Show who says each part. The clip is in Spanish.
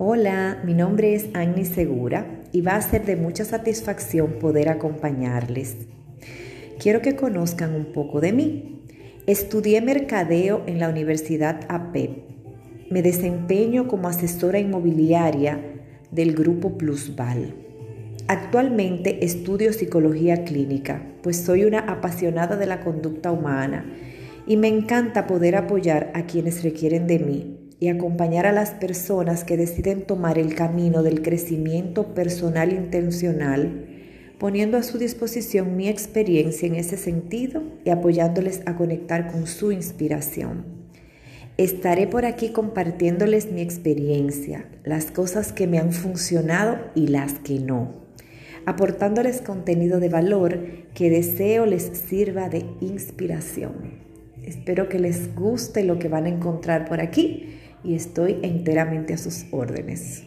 Speaker 1: Hola, mi nombre es Agni Segura y va a ser de mucha satisfacción poder acompañarles. Quiero que conozcan un poco de mí. Estudié mercadeo en la Universidad APEP. Me desempeño como asesora inmobiliaria del grupo Plusval. Actualmente estudio psicología clínica, pues soy una apasionada de la conducta humana y me encanta poder apoyar a quienes requieren de mí y acompañar a las personas que deciden tomar el camino del crecimiento personal intencional, poniendo a su disposición mi experiencia en ese sentido y apoyándoles a conectar con su inspiración. Estaré por aquí compartiéndoles mi experiencia, las cosas que me han funcionado y las que no, aportándoles contenido de valor que deseo les sirva de inspiración. Espero que les guste lo que van a encontrar por aquí y estoy enteramente a sus órdenes.